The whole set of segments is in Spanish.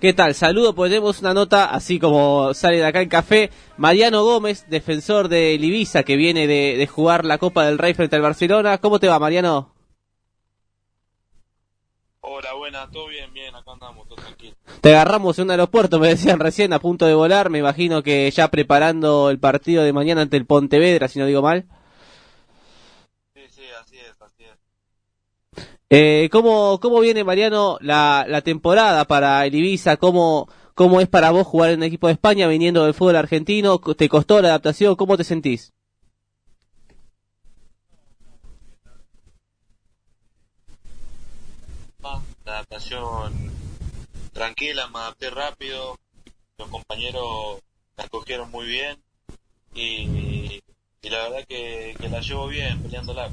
¿Qué tal? Saludo, pues una nota, así como sale de acá el café. Mariano Gómez, defensor de Ibiza, que viene de, jugar la Copa del Rey frente al Barcelona. ¿Cómo te va, Mariano? Hola, buenas, todo bien, bien, acá andamos, todo tranquilo. Te agarramos en un aeropuerto, me decían recién, a punto de volar. Me imagino que ya preparando el partido de mañana ante el Pontevedra, si no digo mal. Eh, ¿cómo, ¿Cómo viene, Mariano, la, la temporada para el Ibiza? ¿Cómo, ¿Cómo es para vos jugar en el equipo de España viniendo del fútbol argentino? ¿Te costó la adaptación? ¿Cómo te sentís? La adaptación tranquila, me adapté rápido, los compañeros la cogieron muy bien y, y la verdad que, que la llevo bien peleándola.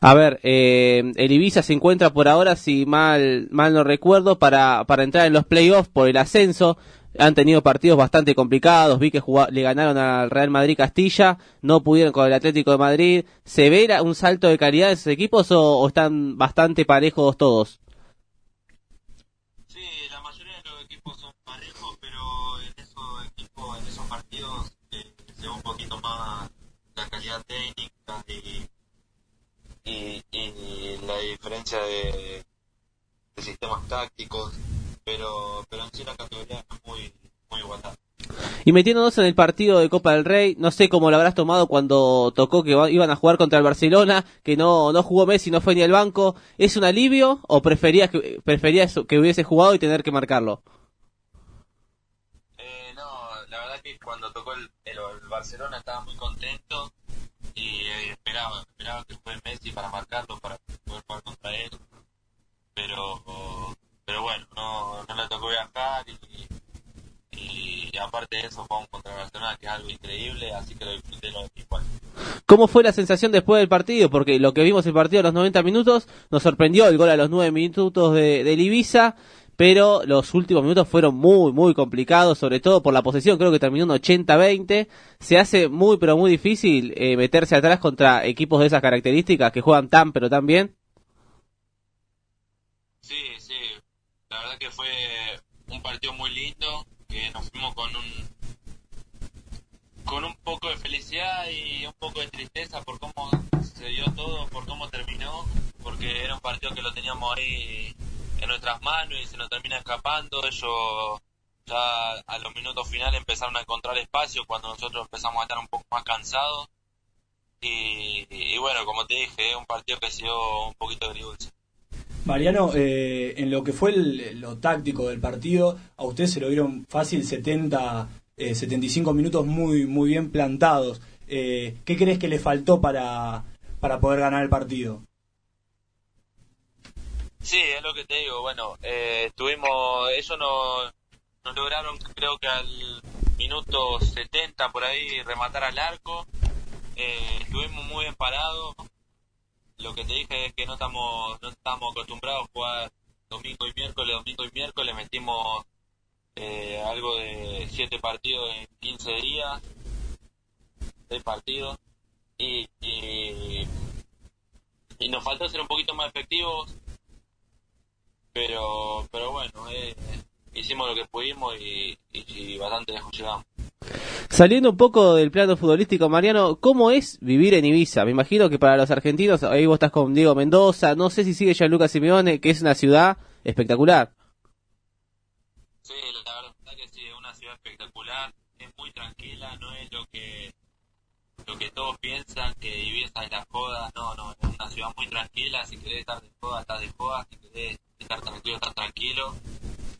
A ver, eh, el Ibiza se encuentra por ahora, si mal, mal no recuerdo, para, para entrar en los playoffs por el ascenso. Han tenido partidos bastante complicados. Vi que le ganaron al Real Madrid Castilla, no pudieron con el Atlético de Madrid. ¿Se ve un salto de calidad de esos equipos o, están bastante parejos todos? Sí, la mayoría de los equipos son parejos, pero en esos equipos, en esos partidos, eh, se ve un poquito más la calidad técnica y y, la diferencia de, sistemas tácticos, pero, pero en sí la categoría es muy, muy igualdad. Y metiéndonos en el partido de Copa del Rey, no sé cómo lo habrás tomado cuando tocó que iban a jugar contra el Barcelona, que no, no jugó Messi, no fue ni al banco. ¿Es un alivio o preferías que, preferías que hubiese jugado y tener que marcarlo? Eh, no, la verdad que cuando tocó el, el Barcelona estaba muy contento y eh, esperaba, esperaba que fue Messi para marcarlo, para poder jugar contra él. Pero, pero bueno, no, no le tocó viajar y, y, aparte de eso jugamos contra Barcelona, que es algo increíble, así que lo disfruté lo igual. ¿Cómo fue la sensación después del partido? Porque lo que vimos el partido a los 90 minutos nos sorprendió el gol a los 9 minutos de, de Ibiza pero los últimos minutos fueron muy, muy complicados, sobre todo por la posesión, creo que terminó en 80-20. Se hace muy, pero muy difícil eh, meterse atrás contra equipos de esas características que juegan tan, pero tan bien. Sí, sí, la verdad que fue un partido muy lindo, que nos fuimos con un con un poco de felicidad y un poco de tristeza por cómo se dio todo, por cómo terminó, porque era un partido que lo teníamos ahí nuestras manos y se nos termina escapando. Ellos ya a los minutos finales empezaron a encontrar espacio cuando nosotros empezamos a estar un poco más cansados. Y, bueno, como te dije, es un partido que sido un poquito agridulce. Mariano, eh, en lo que fue lo táctico del partido, a ustedes se lo vieron fácil 70, 75 eh, minutos muy, muy bien plantados. Eh, ¿Qué crees que le faltó para, para poder ganar el partido? Sí, es lo que te digo. Bueno, eh, tuvimos, eso nos, nos lograron, creo que al minuto 70 por ahí rematar al arco. Eh, estuvimos muy bien parados. Lo que te dije es que no estamos, no estamos acostumbrados a jugar domingo y miércoles, domingo y miércoles. Metimos eh, algo de 7 partidos en 15 días, 6 partidos. Y, y, y nos faltó ser un poquito más efectivos pero pero bueno eh, hicimos lo que pudimos y, bastante lejos llegamos Saliendo un poco del plano futbolístico, Mariano, ¿cómo es vivir en Ibiza? Me imagino que para los argentinos, ahí vos estás con Diego Mendoza, no sé si sigue ya Lucas Simeone, que es una ciudad espectacular. Sí, la verdad que sí, es una ciudad espectacular, es muy tranquila, no es lo que lo que todos piensan que Ibiza es la joda, no, no, es una ciudad muy tranquila, si querés estar de joda, estás de joda, si querés estar tranquilo, estar tranquilo,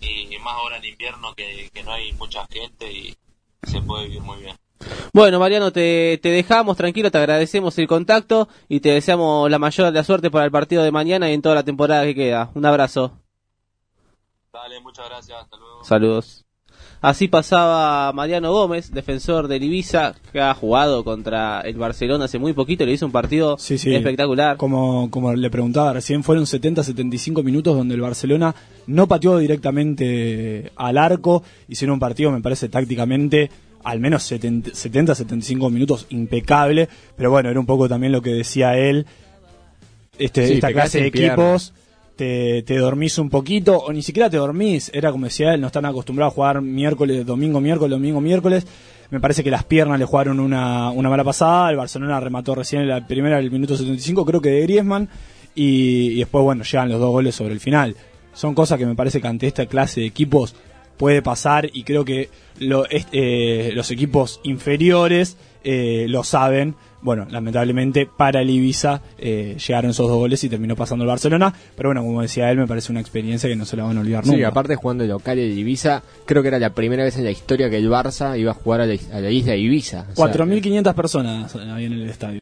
y más ahora en invierno que, no hay mucha gente y se puede vivir muy bien. Bueno, Mariano, te, te, dejamos tranquilo, te agradecemos el contacto y te deseamos la mayor de la suerte para el partido de mañana y en toda la temporada que queda. Un abrazo. Dale, muchas gracias, hasta luego. Saludos. Así pasaba Mariano Gómez, defensor del Ibiza, que ha jugado contra el Barcelona hace muy poquito, le hizo un partido espectacular. Como, como le preguntaba recién, fueron 70-75 minutos donde el Barcelona no pateó directamente al arco, hicieron un partido, me parece, tácticamente al menos 70-75 minutos impecable, pero bueno, era un poco también lo que decía él, este, esta clase de equipos te, te dormís un poquito, o ni siquiera te dormís, era como decía él, no están acostumbrados a jugar miércoles, domingo, miércoles, domingo, miércoles. Me parece que las piernas le jugaron una, una mala pasada, el Barcelona remató recién en la primera del minuto 75, creo que de Griezmann, y, y después, bueno, llegan los dos goles sobre el final. Son cosas que me parece que ante esta clase de equipos puede pasar y creo que lo, eh, los equipos inferiores eh, lo saben. Bueno, lamentablemente para el Ibiza eh, llegaron esos dos goles y terminó pasando el Barcelona. Pero bueno, como decía él, me parece una experiencia que no se la van a olvidar nunca. Sí, aparte jugando el local el Ibiza, creo que era la primera vez en la historia que el Barça iba a jugar a la, a la isla de Ibiza. O sea, 4.500 personas había en el estadio.